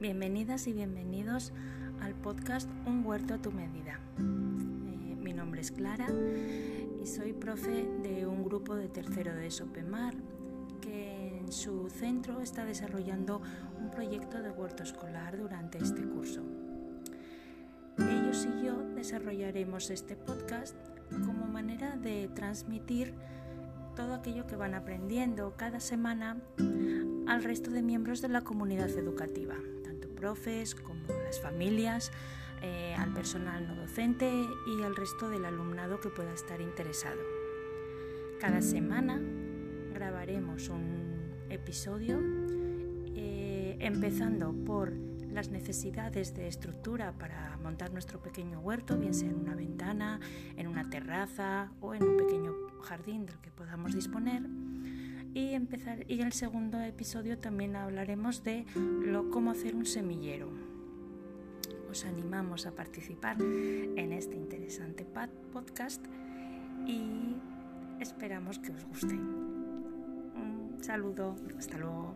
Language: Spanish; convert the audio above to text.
Bienvenidas y bienvenidos al podcast Un huerto a tu medida. Eh, mi nombre es Clara y soy profe de un grupo de tercero de Sopemar que en su centro está desarrollando un proyecto de huerto escolar durante este curso. Ellos y yo desarrollaremos este podcast como manera de transmitir todo aquello que van aprendiendo cada semana al resto de miembros de la comunidad educativa, profes como las familias, eh, al personal no docente y al resto del alumnado que pueda estar interesado. Cada semana grabaremos un episodio eh, empezando por las necesidades de estructura para montar nuestro pequeño huerto, bien sea en una ventana, en una terraza o en un pequeño jardín del que podamos disponer. Y, empezar, y el segundo episodio también hablaremos de lo, cómo hacer un semillero. Os animamos a participar en este interesante podcast y esperamos que os guste. Un saludo, hasta luego.